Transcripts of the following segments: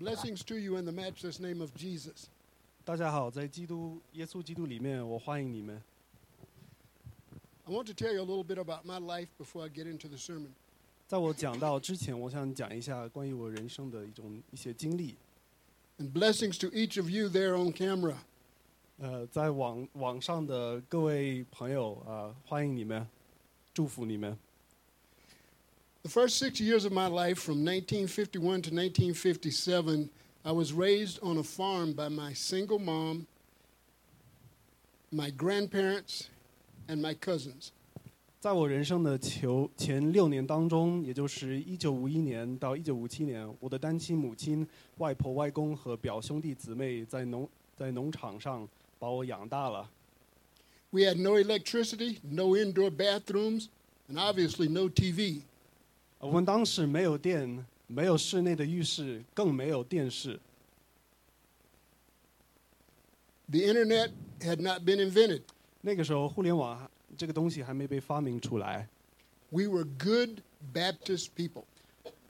Blessings to you in the matchless name of Jesus. 大家好，在基督耶稣基督里面，我欢迎你们。 I want to tell you a little bit about my life before I get into the sermon. 在我讲到之前，我想讲一下关于我人生的一种一些经历。 And blessings to each of you there on camera. 呃，在网网上的各位朋友啊、欢迎你们，祝福你们。 The first six years of my life, from 1951 to 1957, I was raised on a farm by my single mom, my grandparents, and my cousins. 在我人生的求前六年当中，也就是一九五一年到一九五七年，我的单亲母亲、外婆、外公和表兄弟姊妹在农在农场上把我养大了。 We had no electricity, no indoor bathrooms, and obviously no TV. 我们当时没有电，没有室内的浴室，更没有电视。The internet had not been invented. 那个时候，互联网这个东西还没被发明出来。We were good Baptist people.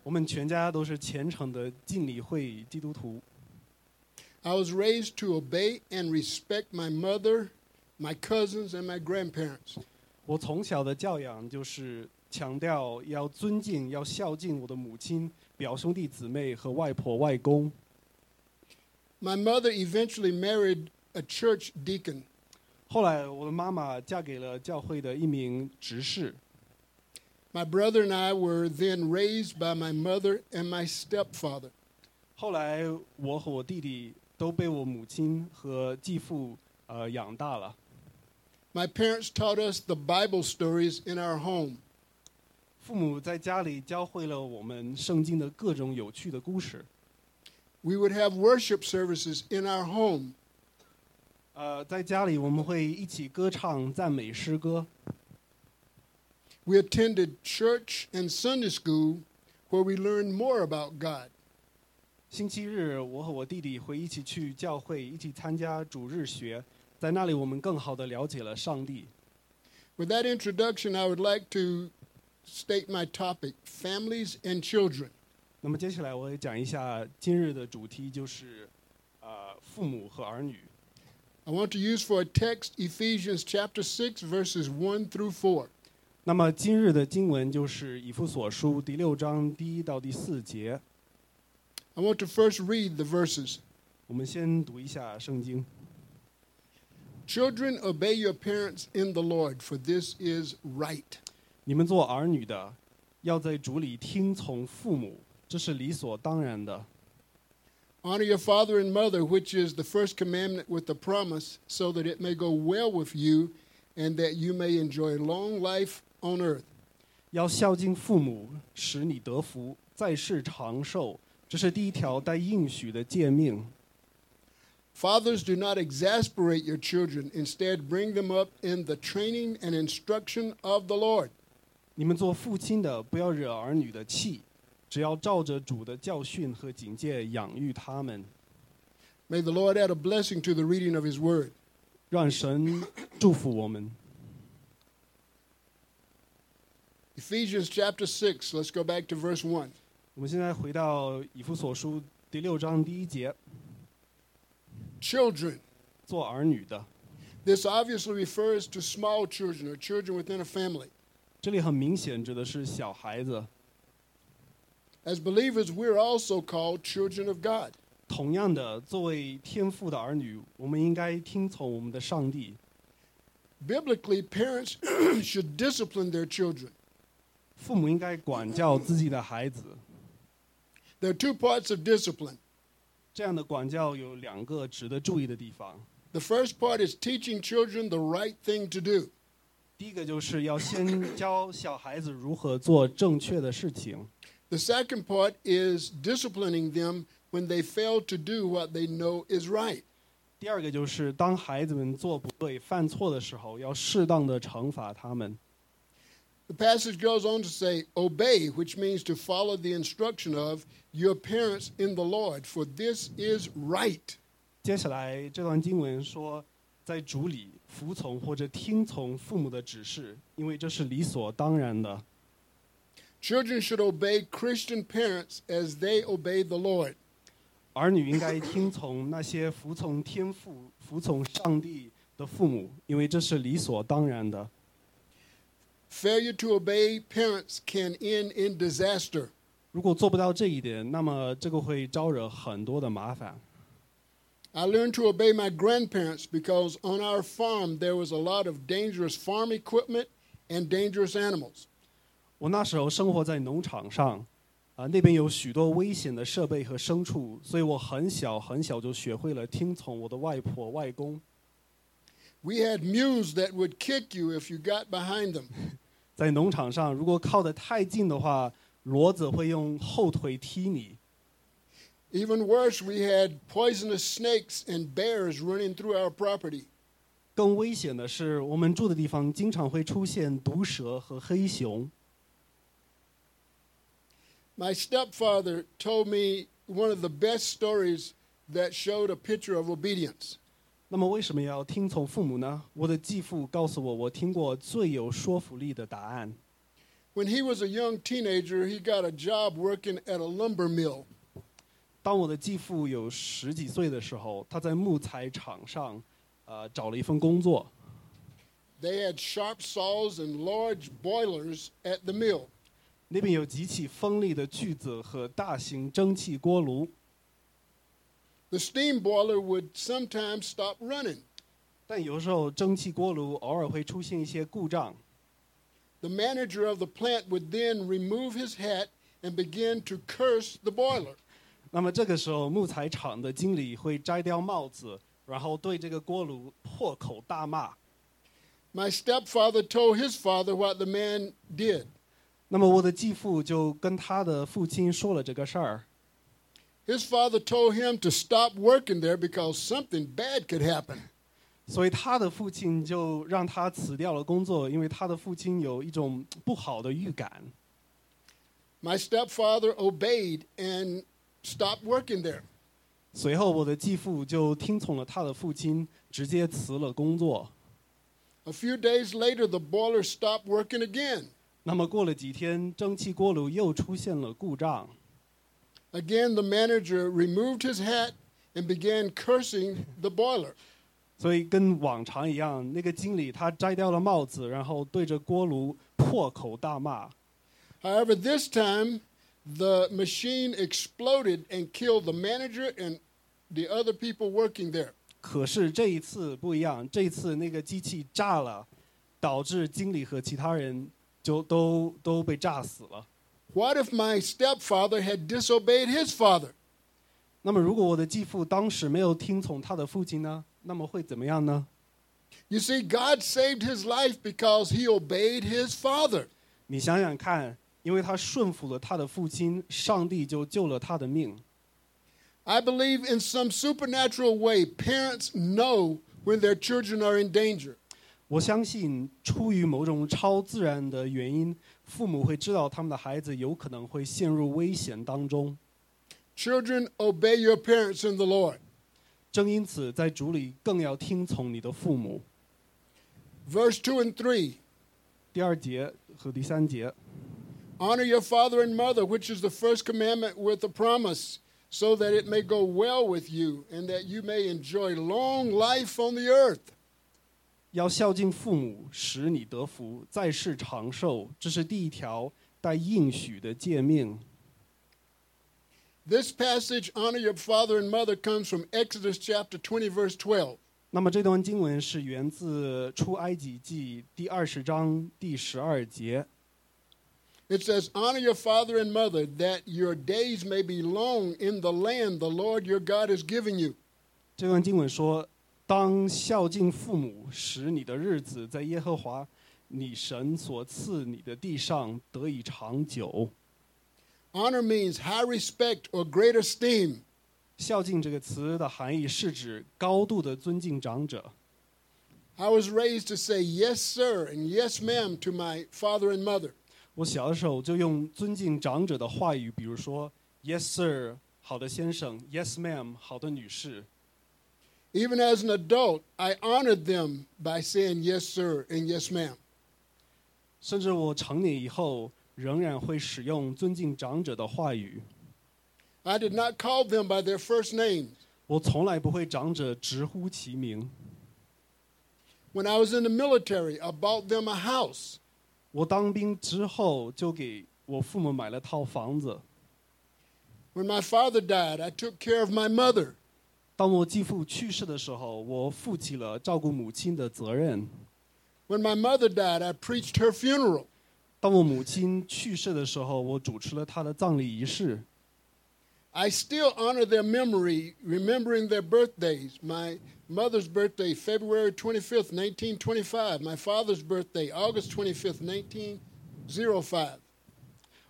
我们全家都是虔诚的敬礼会基督徒。I was raised to obey and respect my mother, my cousins, and my grandparents. 我从小的教养就是强调要尊敬、要孝敬我的母亲、表兄弟姊妹和外婆外公。 My mother eventually married a church deacon. 后来，我的妈妈嫁给了教会的一名执事。 My brother and I were then raised by my mother and my stepfather. 后来，我和我弟弟都被我母亲和继父呃养大了。 My parents taught us the Bible stories in our home. 父母在家里教会了我们圣经的各种有趣的故事。 We would have worship services in our home. 呃，在家里我们会一起歌唱赞美诗歌。 We attended church and Sunday school where we learned more about God. 星期日，我和我弟弟会一起去教会，一起参加主日学，在那里我们更好的了解了上帝。 With that introduction, I would like to state my topic families and children. 那么接下来我会讲一下今日的主题，就是呃父母和儿女。 I want to use for a text Ephesians chapter 6, verses 1 through 4. 那么今日的经文就是以弗所书第六章第一到第四节。 I want to first read the verses. 我们先读一下圣经。 Children, obey your parents in the Lord, for this is right. 你们做儿女的，要在主里听从父母，这是理所当然的。 Honor your father and mother, which is the first commandment with the promise, so that it may go well with you and that you may enjoy long life on earth. 要孝敬父母，使你得福，在世长寿。这是第一条带应许的诫命。 Fathers, do not exasperate your children. Instead, bring them up in the training and instruction of the Lord. 你们做父亲的，不要惹儿女的气，只要照着主的教训和警戒养育他们。 May the Lord add a blessing to the reading of His Word. 让神祝福我们。 Ephesians chapter 6, let's go back to verse 1. 我们现在回到以弗所书第六章第一节， Children. 做儿女的。 This obviously refers to small children or children within a family. 这里很明显指的是小孩子。 As believers, we're also called children of God. 同样的，作为天父的儿女，我们应该听从我们的上帝。 Biblically, parents should discipline their children. 父母应该管教自己的孩子。 There are two parts of discipline. 这样的管教有两个值得注意的地方。 The first part is teaching children the right thing to do. 第一个就是要先教小孩子如何做正确的事情。The second part is disciplining them when they fail to do what they know is right. 第二个就是当孩子们做不对、犯错的时候，要适当的惩罚他们。The passage goes on to say, Obey, which means to follow the instruction of your parents in the Lord, for this is right. 接下来这段经文说，在主里服从或者听从父母的指示，因为这是理所当然的。Children should obey Christian parents as they obey the Lord. 儿女应该听从那些服从天父、服从上帝的父母，因为这是理所当然的。Failure to obey parents can end in disaster. 如果做不到这一点，那么这个会招惹很多的麻烦。I learned to obey my grandparents because on our farm there was a lot of dangerous farm equipment and dangerous animals. 我那时候生活在农场上，啊、那边有许多危险的设备和牲畜，所以我很小很小就学会了听从我的外婆外公。 We had mules that would kick you if you got behind them. 在农场上，如果靠得太近的话，骡子会用后腿踢你。 Even worse, we had poisonous snakes and bears running through our property. 更危险的是，我们住的地方经常会出现毒蛇和黑熊。 My stepfather told me one of the best stories that showed a picture of obedience. 那么，为什么要听从父母呢？我的继父告诉我，我听过最有说服力的答案。 When he was a young teenager, he got a job working at a lumber mill. 当我的继父有十几岁的时候，他在木材厂上，呃，找了一份工作。 They had sharp saws and large boilers at the mill. 那边有极其锋利的锯子和大型蒸汽锅炉。 The steam boiler would sometimes stop running. 但有时候蒸汽锅炉偶尔会出现一些故障， The manager of the plant would then remove his hat and begin to curse the boiler. 那么这个时候木材厂的经理会摘掉帽子，然后对这个锅炉破口大骂。 My stepfather told his father what the man did. 那么我的继父就跟他的父亲说了这个事儿， His father told him to stop working there because something bad could happen. 所以他的父亲就让他辞掉了工作，因为他的父亲有一种不好的预感。 My stepfather obeyed and stopped working there. 随后我的继父就听从了他的父亲，直接辞了工作。 A few days later, the boiler stopped working again. 那么过了几天，蒸汽锅炉又出现了故障。 Again, the manager removed his hat and began cursing the boiler. 所以跟往常一样，那个经理他摘掉了帽子，然后对着锅炉破口大骂。 However, this time, the machine exploded and killed the manager and the other people working there. 可是这一次不一样，这一次那个机器炸了，导致经理和其他人就都都被炸死了。 What if my stepfather had disobeyed his father? 那么如果我的继父当时没有听从他的父亲呢？那么会怎么样呢？ You see, God saved his life because he obeyed his father. 你想想看， 因为他顺服了他的父亲，上帝就救了他的命。I believe in some supernatural way, parents know when their children are in danger. 我相信，出于某种超自然的原因，父母会知道他们的孩子有可能会陷入危险当中。Children, obey your parents in the Lord. 正因此，在主里更要听从你的父母。Verse two and three. 第二节和第三节，Honor your father and mother, which is the first commandment with a promise, so that it may go well with you and that you may enjoy long life on the earth. 要孝敬父母，使你得福，在世长寿。这是第一条带应许的诫命。 This passage, honor your father and mother, comes from Exodus chapter 20, verse 12. 那么这段经文是源自出埃及记第二十章第十二节。 It says, Honor your father and mother, that your days may be long in the land the Lord your God is giving you. 这段经文说：“当孝敬父母，使你的日子在耶和华你神所赐你的地上得以长久。 Honor means high respect or great esteem. ”孝敬这个词的含义是指高度的尊敬长者。 I was raised to say yes, sir, and yes, ma'am to my father and mother. 我小的时候就用尊敬长者的话语，比如说 “Yes, sir”，好的先生；“Yes, ma'am”，好的女士。 Even as an adult, I honored them by saying yes, sir, and yes, ma'am. 甚至我成年以后，仍然会使用尊敬长者的话语。 I did not call them by their first names. 我从来不会长者直呼其名。 When I was in the military, I bought them a house. 我当兵之后就给我父母买了套房子。When my father died, I took care of my mother. 当我继父去世的时候，我负起了照顾母亲的责任。When my mother died, I preached her funeral. 当我母亲去世的时候，我主持了她的葬礼仪式。I still honor their memory, remembering their birthdays. My mother's birthday, February 25th, 1925. My father's birthday, August 25th, 1905.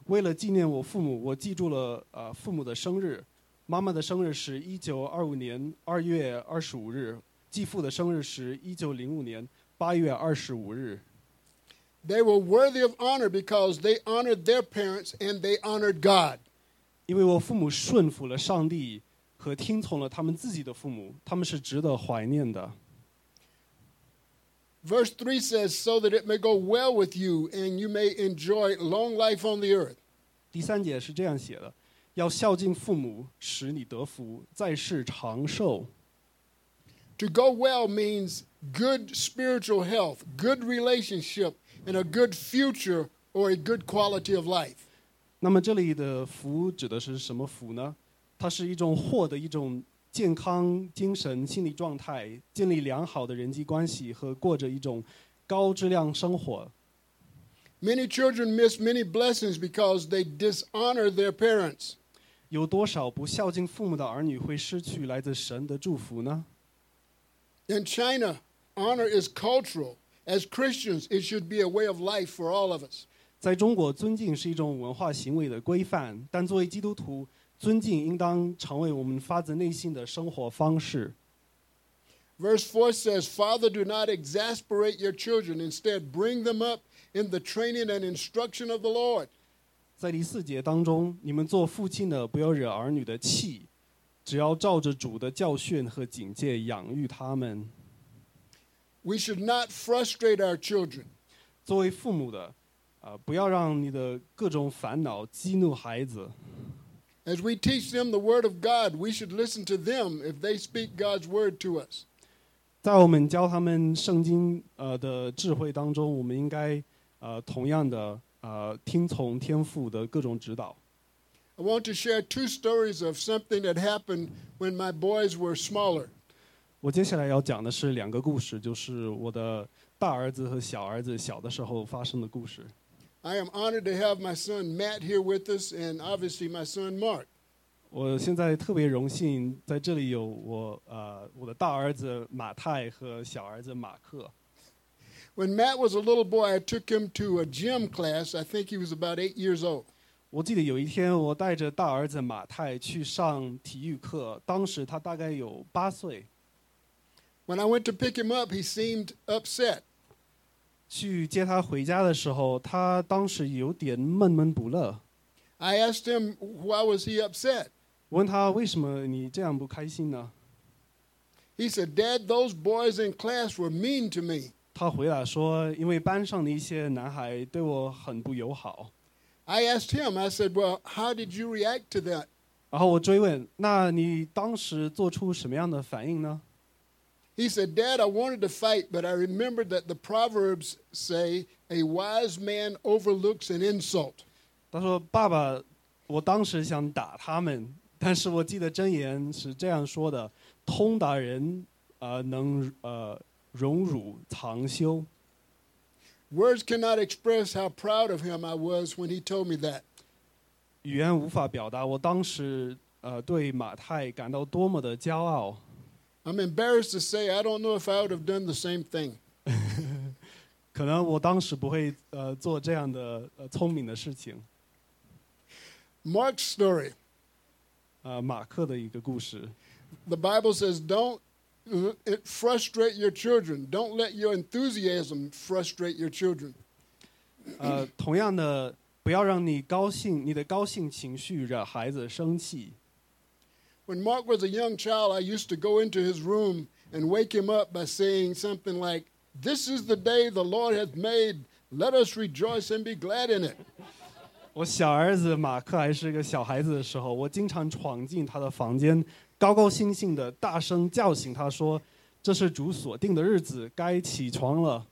为了纪念我父母，我记住了呃父母的生日。妈妈的生日是一九二五年二月二十五日，继父的生日是一九零五年八月二十五日。 They were worthy of honor because they honored their parents and they honored God. 因为我父母顺服了上帝 和听从了他们自己的父母，他们是值得怀念的。 Verse 3 says, So that it may go well with you and you may enjoy long life on the earth. 第三节是这样写的：要孝敬父母，使你得福，在世长寿。 To go well means good spiritual health, good relationship, and a good future or a good quality of life. 那么这里的福指的是什么福呢？ 它是一种获得一种健康精神心理状态，建立良好的人际关系和过着一种高质量生活。Many children miss many blessings because they dishonor their parents. 有多少不孝敬父母的儿女会失去来自神的祝福呢？In China, honor is cultural. As Christians, it should be a way of life for all of us. 在中国，尊敬是一种文化行为的规范，但作为基督徒，尊敬应当成为我们发自内心的生活方式。 Verse 4 says, Father, do not exasperate your children. Instead, bring them up in the training and instruction of the Lord. 在第四节当中，你们做父亲的不要惹儿女的气，只要照着主的教训和警戒养育他们。 We should not frustrate our children. 作为父母的，啊、不要让你的各种烦恼激怒孩子。 As we teach them the Word of God, we should listen to them if they speak God's Word to us. 在我们教他们圣经呃的智慧当中，我们应该呃同样的呃听从天父的各种指导。 I want to share two stories of something that happened when my boys were smaller. 我接下来要讲的是两个故事，就是我的大儿子和小儿子小的时候发生的故事。 I am honored to have my son Matt here with us, and obviously my son Mark. 我现在特别荣幸在这里有我呃我的大儿子马太和小儿子马克。 When Matt was a little boy, I took him to a gym class. I think he was about eight years old. 我记得有一天我带着大儿子马太去上体育课，当时他大概有八岁。 When I went to pick him up, he seemed upset. 去接他回家的时候，他当时有点闷闷不乐。I asked him, why was he upset? 我问他为什么你这样不开心呢？He said, Dad, those boys in class were mean to me. 他回答说，因为班上的一些男孩对我很不友好。I asked him, I said, well, how did you react to that? 然后我追问，那你当时做出什么样的反应呢？He said, Dad, I wanted to fight, but I remembered that the Proverbs say a wise man overlooks an insult. 他说：“爸爸，我当时想打他们，但是我记得箴言是这样说的：通达人，呃，能呃荣辱长修。 Words cannot express how proud of him I was when he told me that. 语言无法表达我当时呃对马太感到多么的骄傲。 I'm embarrassed to say I don't know if I would have done the same thing. 可能我当时不会呃做这样的呃聪明的事情。 Mark's story. 呃，马克的一个故事， The Bible says, don't uh, it frustrate your children. Don't let your enthusiasm frustrate your children. 呃，同样的，不要让你高兴，你的高兴情绪惹孩子生气。 When Mark was a young child, I used to go into his room and wake him up by saying something like, This is the day the Lord hath made. Let us rejoice and be glad in it. 我小儿子马克还是个小孩子的时候，我经常闯进他的房间，高高兴兴的大声叫醒他说：“这是主所定的日子，该起床了。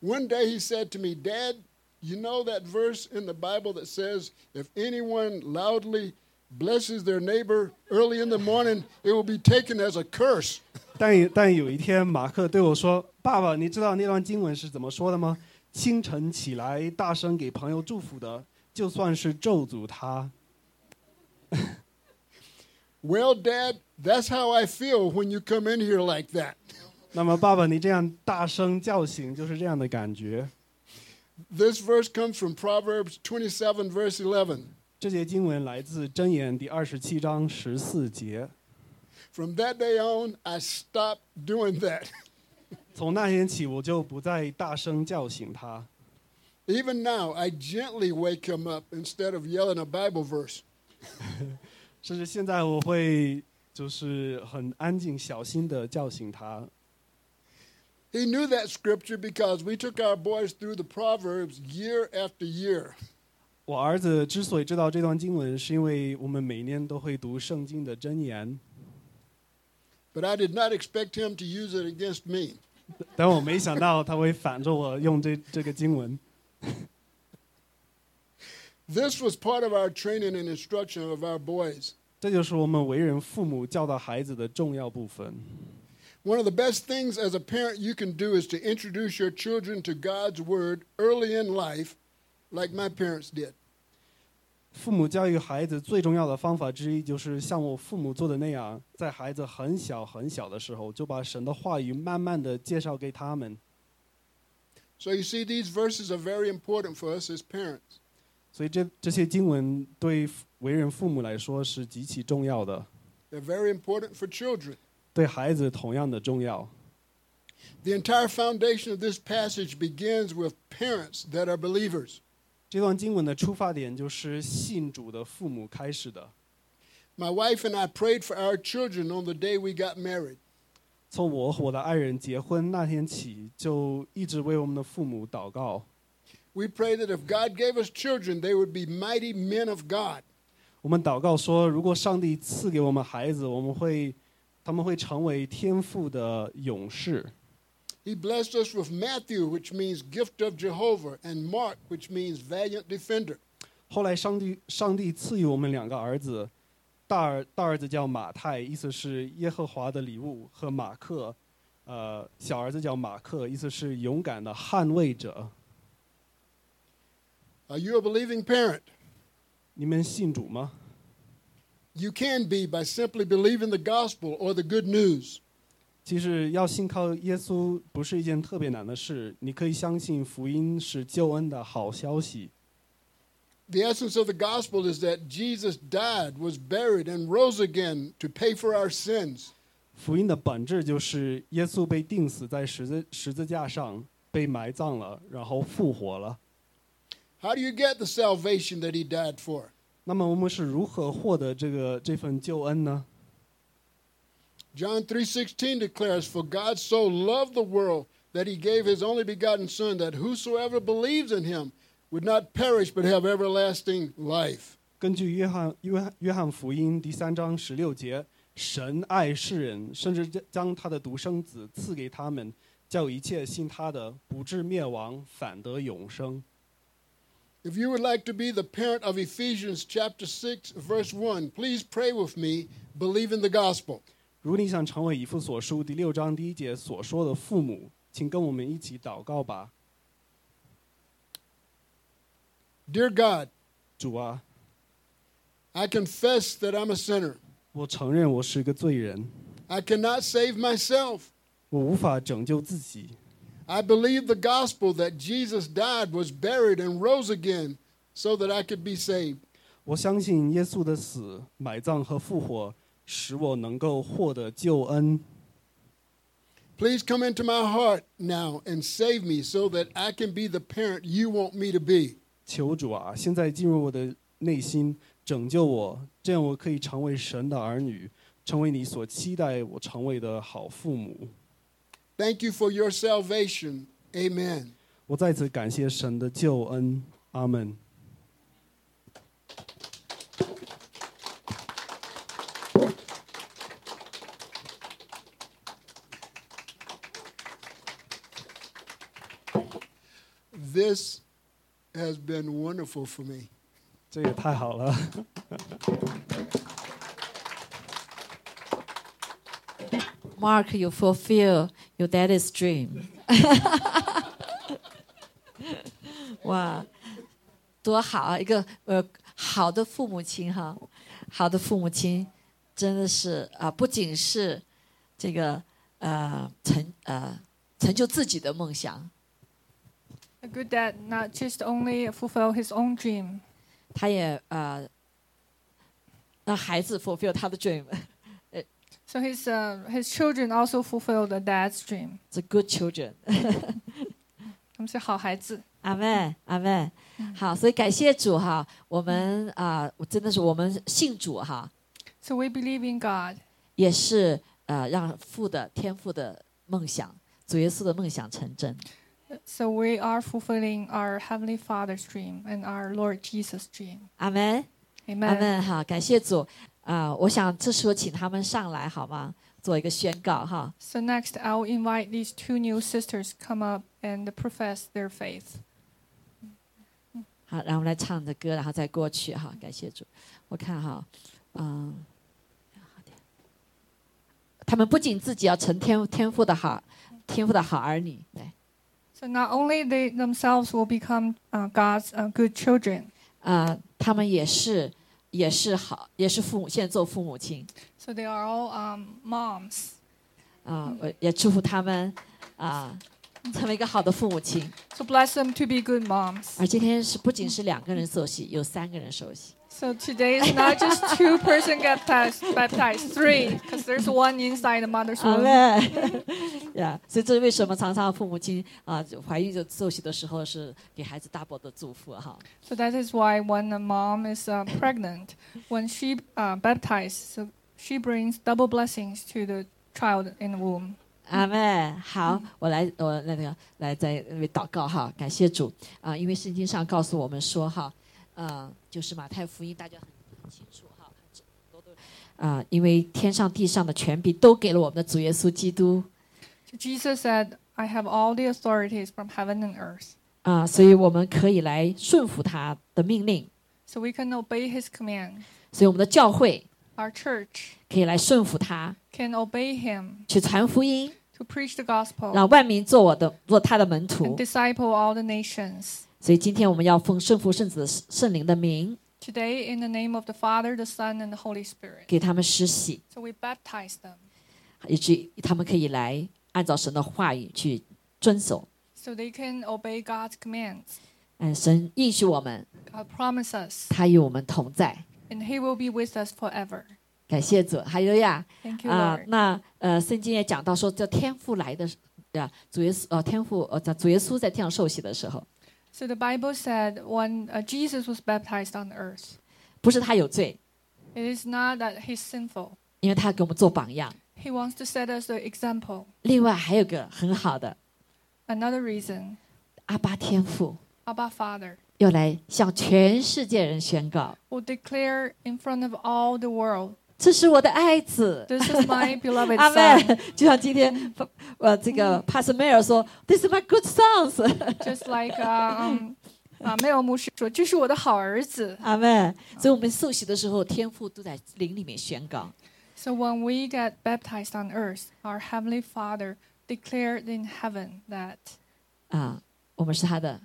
One day he said to me, Dad, you know that verse in the Bible that says, if anyone loudly blesses their neighbor early in the morning, it will be taken as a curse. 但但有一天，马克对我说：“爸爸，你知道那段经文是怎么说的吗？清晨起来，大声给朋友祝福的，就算是咒诅他。 Well, Dad, that's how I feel when you come in here like that. ”那么，爸爸，你这样大声叫醒，就是这样的感觉。 This verse comes from Proverbs 27, verse 11. 这节经文来自箴言第二十七章十四节。 From that day on, I stopped doing that. 从那天起，我就不再大声叫醒他。 Even now, I gently wake him up instead of yelling a Bible verse. 甚至现在，我会就是很安静、小心的叫醒他。 He knew that scripture because we took our boys through the Proverbs year after year. 我儿子之所以知道这段经文，是因为我们每年都会读圣经的箴言， But I did not expect him to use it against me. 但我没想到他会反着我用这这个经文。 This was part of our training and instruction of our boys. 这就是我们为人父母教导孩子的重要部分。 One of the best things as a parent you can do is to introduce your children to God's Word early in life, like my parents did. 父母教育孩子最重要的方法之一，就是像我父母做的那样，在孩子很小很小的时候，就把神的话语慢慢的介绍给他们。 So you see, these verses are very important for us as parents. 所以这这些经文对为人父母来说是极其重要的， They're very important for children. 对孩子同样的重要。 The entire foundation of this passage begins with parents that are believers. 这段经文的出发点就是信主的父母开始的。My wife and I prayed for our children on the day we got married. 从我和我的爱人结婚那天起，就一直为我们的父母祷告。We pray that if God gave us children, they would be mighty men of God. 我们祷告说，如果上帝赐给我们孩子，我们会，他们会成为天赋的勇士。He blessed us with Matthew, which means gift of Jehovah, and Mark, which means valiant defender. 后来，上帝上帝赐予我们两个儿子，大儿大儿子叫马太，意思是耶和华的礼物，和马克，呃，小儿子叫马克，意思是勇敢的捍卫者。 Are you a believing parent? 你们信主吗？ You can be by simply believing the gospel or the good news. 其实要信靠耶稣不是一件特别难的事，你可以相信福音是救恩的好消息。 The essence of the gospel is that Jesus died, was buried, and rose again to pay for our sins. 福音的本质就是耶稣被钉死在十字十字架上，被埋葬了，然后复活了。 How do you get the salvation that he died for? 那么我们是如何获得这个这份救恩呢？ John 3:16 declares, "For God so loved the world that he gave his only begotten son that whosoever believes in him would not perish but have everlasting life." 根据约翰约翰约翰福音第三章十六节，神爱世人，甚至将将他的独生子赐给他们，叫一切信他的不至灭亡，反得永生。 If you would like to be the parent of Ephesians chapter 6 verse 1, please pray with me, believe in the gospel. 如你想成为以弗所书第六章第一节所说的父母，请跟我们一起祷告吧。Dear God，主啊，I confess that I'm a sinner。我承认我是个罪人。I cannot save myself。我无法拯救自己。I believe the gospel that Jesus died, was buried, and rose again so that I could be saved. 使我能够获得救恩。 Please come into my heart now and save me so that I can be the parent you want me to be. 求主啊，现在进入我的内心，拯救我，这样我可以成为神的儿女，成为你所期待我成为的好父母。 Thank you for your salvation. Amen. 我再次感谢神的救恩，阿 阿门。 This has been wonderful for me. 这也太好了。 Mark, you fulfill your daddy's dream 。哇，多好啊！一个呃好的父母亲哈，好的父母亲真的是啊、不仅是这个呃成呃成就自己的梦想， A good dad not just only fulfill his own dream, 他也呃让孩子 fulfill 他的 dream。 so his uh, his children also fulfill the dad's dream. The good children。他们是好孩子。阿妹，阿妹，好，所以感谢主哈，我们啊、我真的是我们信主哈， So we believe in God, 也是呃让父的天父的梦想，主耶稣的梦想成真。 so we are fulfilling our heavenly Father's dream and our Lord Jesus' dream. 阿门，阿 Amen. 门，好，感谢主啊、我想这时候请他们上来好吗？做一个宣告哈。 So next, I'll invite these two new sisters come up and profess their faith. 好，然后我们来唱着歌，然后再过去哈。感谢主，我看哈，嗯，好点。他们不仅自己要成天天赋的好，天赋的好儿女，对， So not only they themselves will become uh, God's uh, good children, 啊，他们也是也是好，也是父母，现在做父母亲 so they are all um, moms. 啊，我也祝福他们啊，成为一个好的父母亲。 So bless them to be good moms. 而今天是不仅是两个人受洗，有三个人受洗。 So today is not just two person get baptized, baptized three, because there's one inside the mother's 阿 womb. 妹，呀，所以这是为什么常常父母亲啊怀孕就受洗的时候是给孩子 double 的祝福哈。 So that is why when a mom is uh, pregnant, when she uh, baptized, so she brings double blessings to the child in the womb. 阿妹，好，我来，我那个来在那边祷告哈，感谢主啊，因为圣经上告诉我们说哈， 嗯，就是马太福音大家很很清楚哈，很多都啊，因为天上地上的权柄都给了我们的主耶稣基督 Jesus said, I have all the authorities from heaven and earth. 啊，所以我们可以来顺服他的命令，So we can obey his command. 所以我们的教会 Our church 可以来顺服他，can obey him 去传福音，to preach the gospel 让万民做我的做他的门徒。disciple all the nations. 所以今天我们要奉圣父、圣子、圣灵的名， Today, in the name of the Father, the Son, and the Holy Spirit. 给他们施洗， So we baptize them 以至于他们可以来按照神的话语去遵守。 so they can obey God's commands. 嗯，神应许我们， God promises us, 他与我们同在。 and He will be with us forever. 感谢主，还有呀 Thank you, 啊 Lord.，那呃，圣经也讲到说，这天父来的啊，主耶稣呃，天父呃，主耶稣在天上受洗的时候， So the Bible said when uh, Jesus was baptized on earth, 不是他有罪， it is not that He's sinful. 因为他给我们做榜样。 He wants to set us the example. 另外还有个很好的 Another reason, 阿巴天父 Abba Father 要来向全世界人宣告： will declare in front of all the world, 这是我的爱子。 "This is my beloved 阿 son." 妹，就像今天呃，这个 Pastor Mayor 说，This is my good sons。 Just like uh, um, 啊，没有牧师说这是我的好儿子。阿妹，所以我们受洗的时候，天父都在灵里面宣告。 So when we get baptized on earth, our heavenly Father declared in heaven that 啊，我们是他的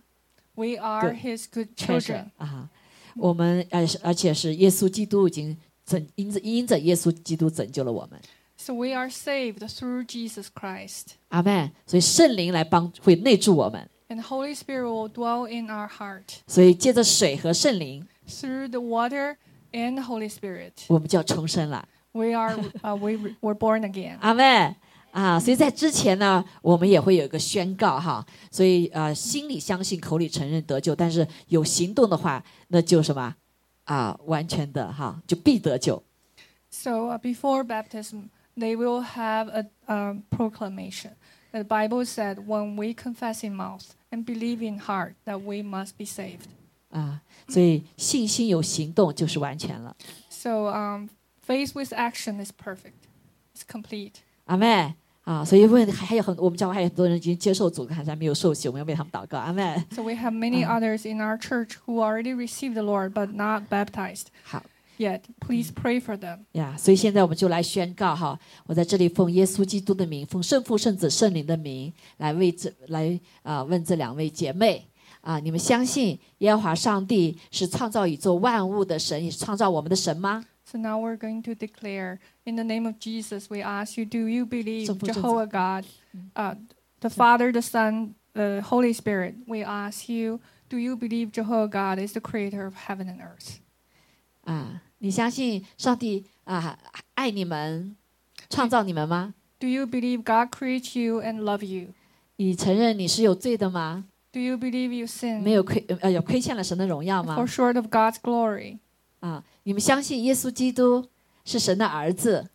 we are Good. His good treasure children. 啊，我们而是而且是耶稣基督已经 拯因着因着耶稣基督拯救了我们，So we are saved through Jesus Christ. 阿门，所以圣灵来帮会内助我们，And the Holy Spirit will dwell in our heart 所以借着水和圣灵，through the water and the Holy Spirit. 我们就要重生了，We are uh, we were born again. 阿门。啊，所以在之前呢，我们也会有一个宣告哈，所以呃，心里相信，口里承认得救，但是有行动的话，那就什么 啊，完全的哈，就必得救。 So uh, before baptism, they will have a, a proclamation. The Bible said, when we confess in mouth and believe in heart, that we must be saved. 啊，所以信心有行动就是完全了。 So um, faith with action is perfect. It's complete. 阿妹 啊，所以问还还有很我们教会还有很多人已经接受主，还是没有受洗，我们要为他们祷告。阿门，So we have many Uh. others in our church who already received the Lord but not baptized 好 yet. Please pray for them. 呀，所以现在我们就来宣告哈，我在这里奉耶稣基督的名，奉圣父、圣子、圣灵的名来为这来啊、问这两位姐妹啊，你们相信耶和华上帝是创造宇宙万物的神，也是创造我们的神吗？So now we're going to declare in the name of Jesus. We ask you, do you believe 圣父、圣子。 Jehovah God, uh, the Father, the Son, the Holy Spirit? We ask you, do you believe Jehovah God is the creator of heaven and earth? 啊，你相信上帝啊爱你们，创造你们吗？ Do you believe God creates you and love you? 你承认你是有罪的吗？ Do you believe you sin 没有亏呃有亏欠了神的荣耀吗 or？short of God's glory? 啊，你们相信耶稣基督是神的儿子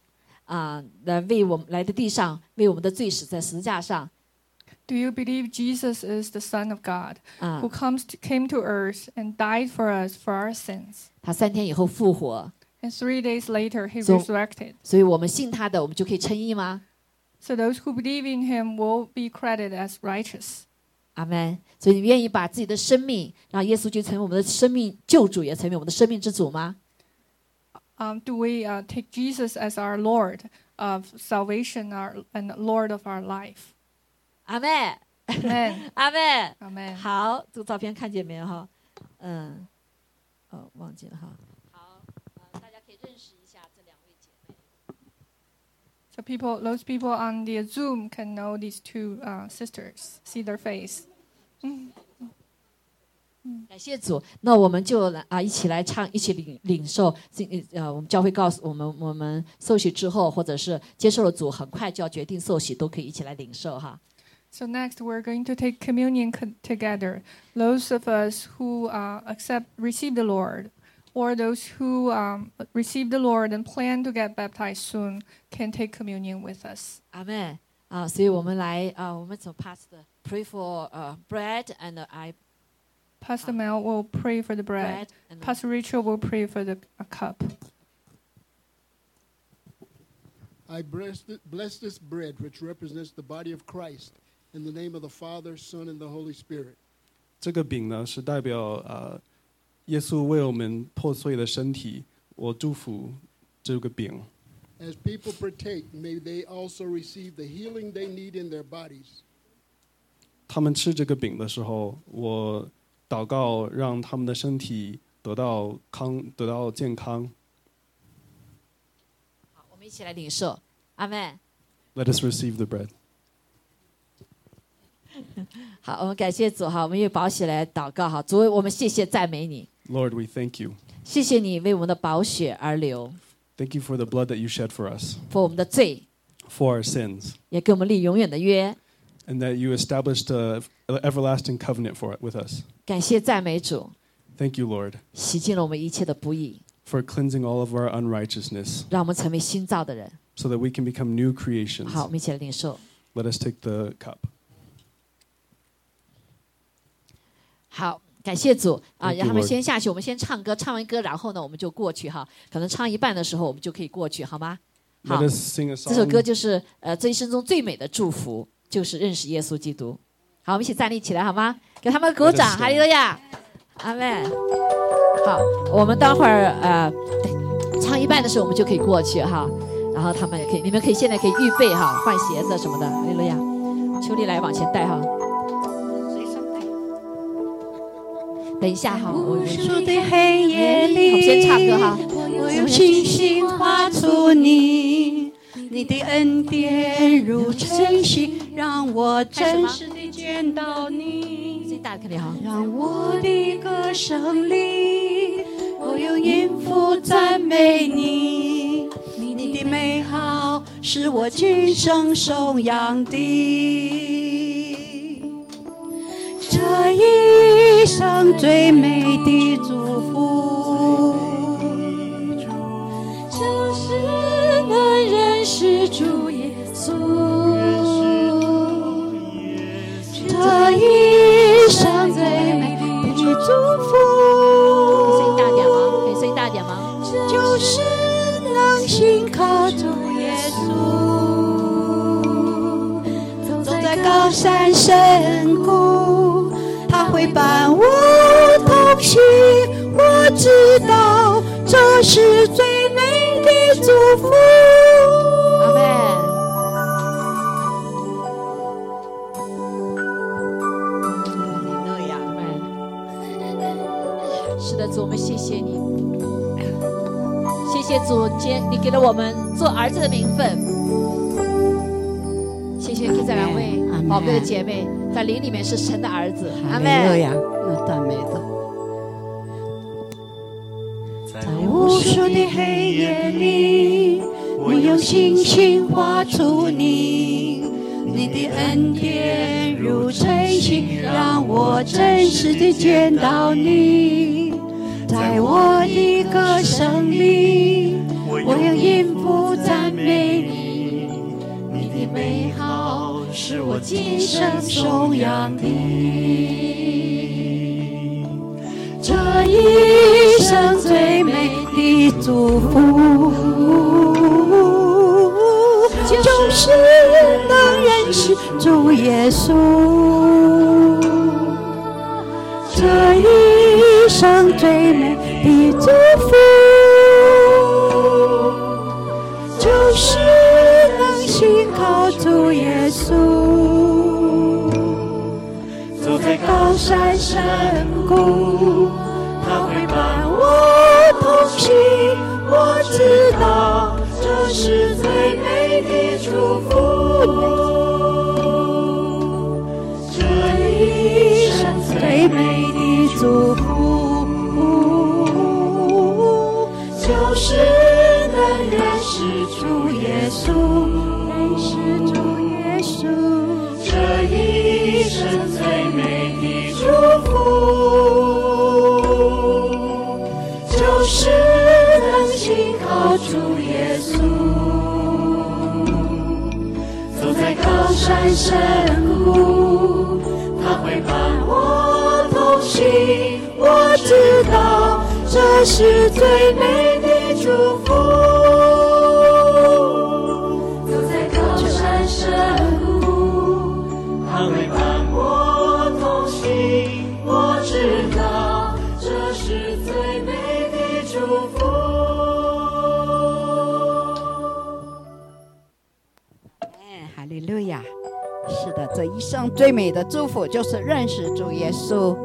啊，来为我们来的地上为我们的罪死在十字架上 Do you believe Jesus is the Son of God 啊 who，comes to, came to earth and died for us for our sins? 他三天以后复活， And three days later, he So- resurrected. 所以我们信他的，我们就可以称义吗？ So those who believe in him will be credited as righteous. 阿门。所以你愿意把自己的生命让耶稣就成为我们的生命救主，也成为我们的生命之主吗？Um, do we uh, take Jesus as our Lord of salvation our, and Lord of our life? 阿妹，Amen. 阿妹。Amen. 好，这个照片看见没有哈？嗯，哦，忘记了哈。So people, those people on the Zoom can know these two uh, sisters, see their face. 感谢主，那我们就来啊，一起来唱，一起领领受。这呃，我们教会告诉我们，我们受洗之后，或者是接受了主，很快就要决定受洗，都可以一起来领受哈。 So next, we're going to take communion co- together. Those of us who uh, accept, receive the Lord, or those who um, receive the Lord and plan to get baptized soon, can take communion with us. 阿妹啊，所以我们来啊，我们从 Pastor pray for 呃 bread and I Pastor Mel will pray for the bread. bread and Pastor Rachel will pray for the a cup. I bless, th- bless this bread, which represents the body of Christ, in the name of the Father, Son, and the Holy Spirit. 这个饼呢是代表呃 耶稣为我们破碎的身体，我祝福这个饼。 As people partake, may they also receive the healing they need in their bodies. 他们吃这个饼的时候，我祷告让他们的身体得到康，得到健康。好，我们一起来领受。阿妹， Let us receive the bread. 好，我们感谢主哈，我们用宝血来祷告哈。主，我们谢谢赞美你， Lord, we thank you. 谢谢你为我们的宝血而流， Thank you for the blood that you shed for us, for 我们的罪， for our sins, 也给我们立永远的约。 and that you established a an everlasting covenant for it with us. 感谢赞美主， Thank you, Lord, 洗净了我们一切的不义， for cleansing all of our unrighteousness, 让我们成为新造的人。 so that we can become new creations. 好，我们一起来领受。 Let us take the cup. 好， 感谢主啊！让他们先下去，我们先唱歌，唱完歌，然后呢，我们就过去哈。可能唱一半的时候，我们就可以过去，好吗？好这首歌就是呃这一生中最美的祝福，就是认识耶稣基督。好，我们一起站立起来好吗？给他们鼓掌.哈利路亚，阿门。好，我们待会儿呃唱一半的时候，我们就可以过去哈。然后他们也可以，你们可以现在可以预备哈，换鞋子什么的，哈利路亚。秋丽来往前带哈。等一下哈，我无们数的黑夜里，我先唱歌哈我用星星画出你，你的恩典如晨曦，让我真实的见到最你，大的肯定哈。让我的歌声里，我用音符赞美你，你的美好是我今生颂扬的。这一生最美的祝福，就是能认识主耶稣。这一生最美的祝福，就是能信靠主耶稣。走在高山深。伴我同行。我知道这是最美的祝福。阿门。那样。阿门。是的，主，我们谢谢你，谢谢主，今天你给了我们做儿子的名分。宝贵的姐妹，在灵里面是神的儿子。阿那门。样，那赞美的。在在无数的黑夜里，我用星星画出你，你的恩典如晨星，让我真实的见到你。在我的歌声里，我用音符赞美你，你的美好是我今生颂扬的。这一生最美的祝福，就是能认识主耶稣。这一生最美的祝福，耶稣。走在高山深谷，他会伴我同行。我知道这是最美的祝福。这一生最美的祝福，就是能认识主耶稣，生最美的祝福，就是能信靠主耶稣。走在高山深谷，他会伴我同行。我知道这是最美的祝福。最美的祝福就是认识主耶稣。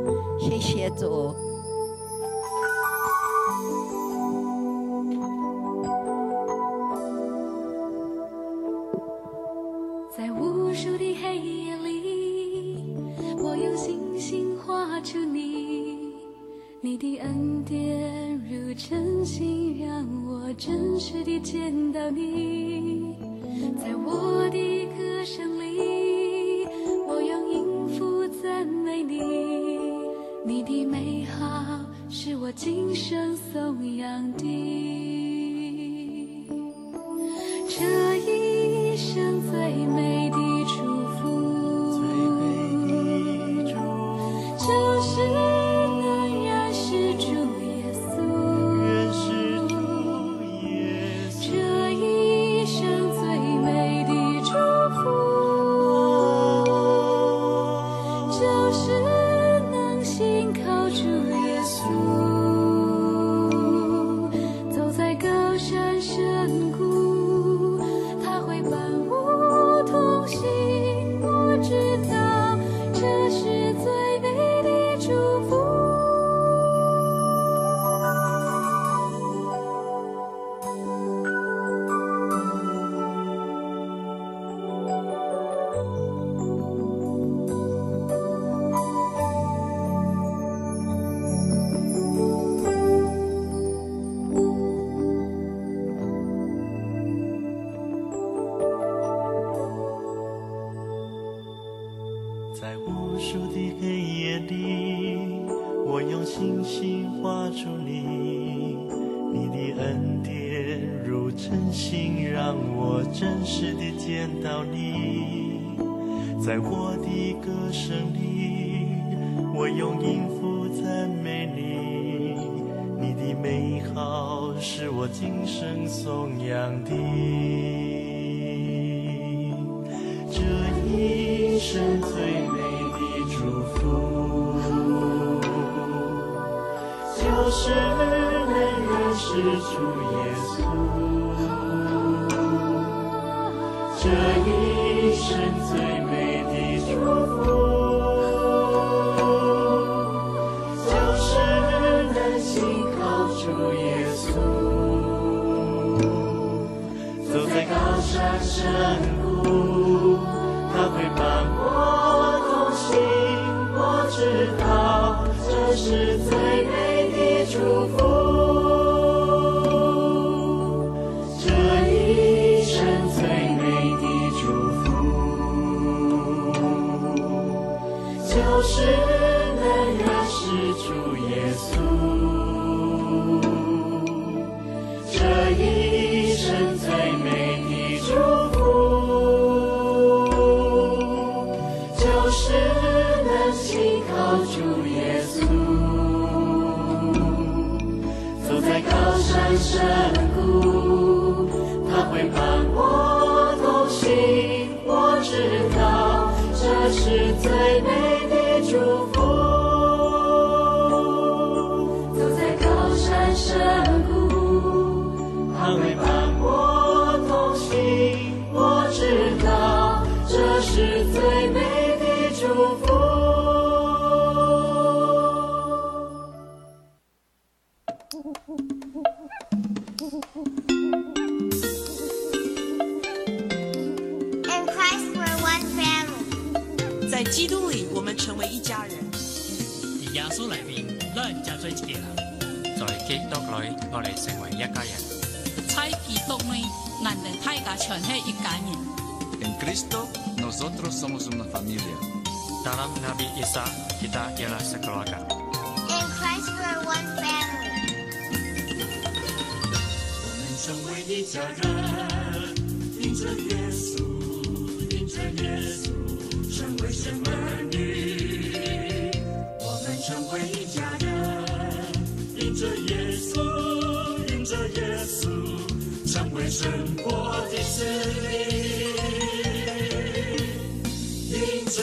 在我的歌声里，我用音符赞美你。你的美好是我今生颂扬的。这一生最美的祝福，就是能认识主耶稣。这一生最。深谷它会伴我同行我知道这是深谷哋成为一家人。太基督内，俺们大家全系一家人。En Cristo, nosotros somos una familia. taraf Nabi Isa, kita ialah sekeluarga. In Christ, we are one family. 耶稣成为中国的使命迎着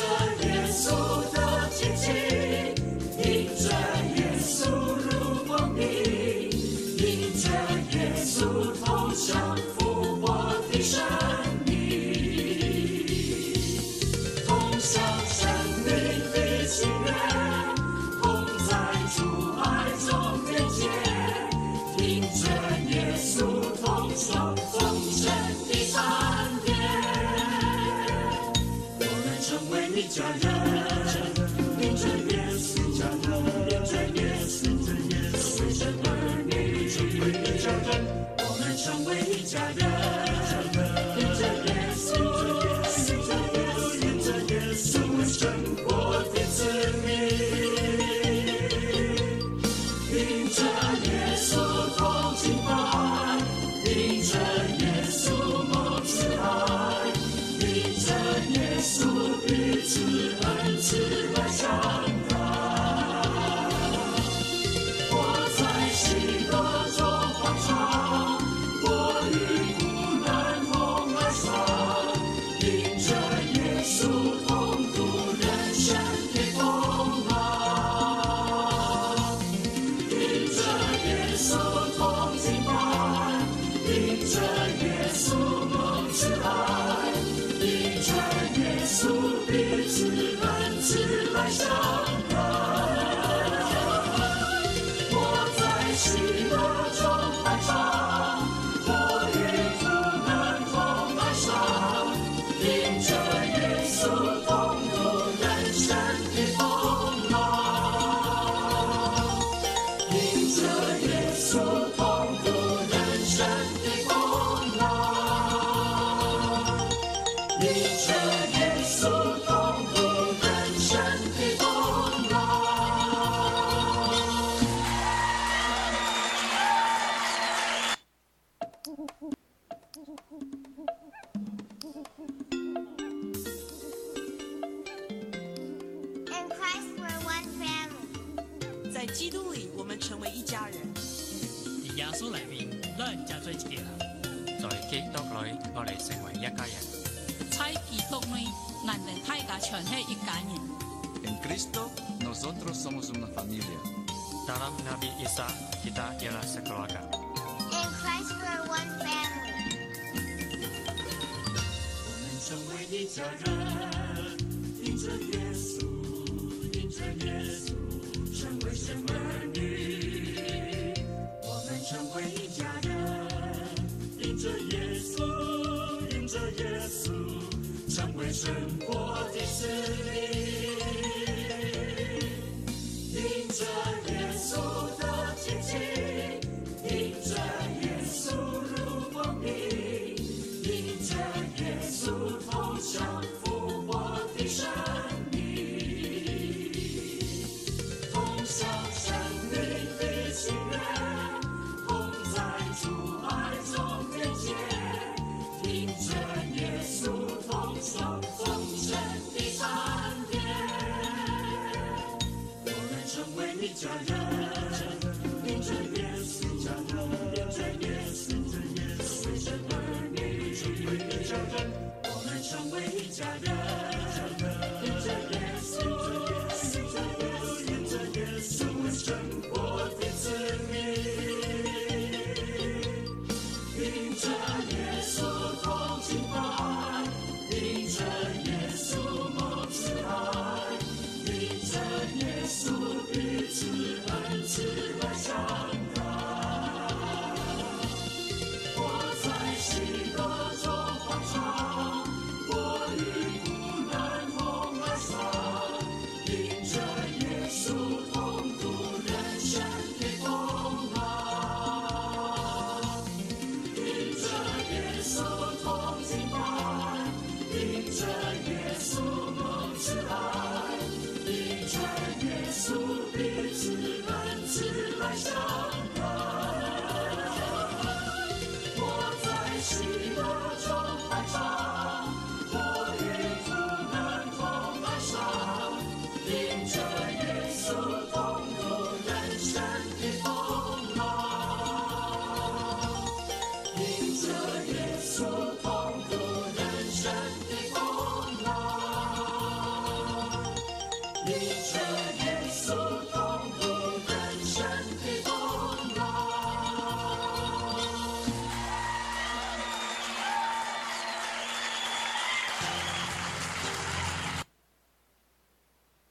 家人，迎着耶稣，迎着耶稣，成为神儿女。我们成为一家人，迎着耶稣，迎着耶稣，成为神国的子民。迎着耶稣的亲近，迎着耶稣入蜂蜜。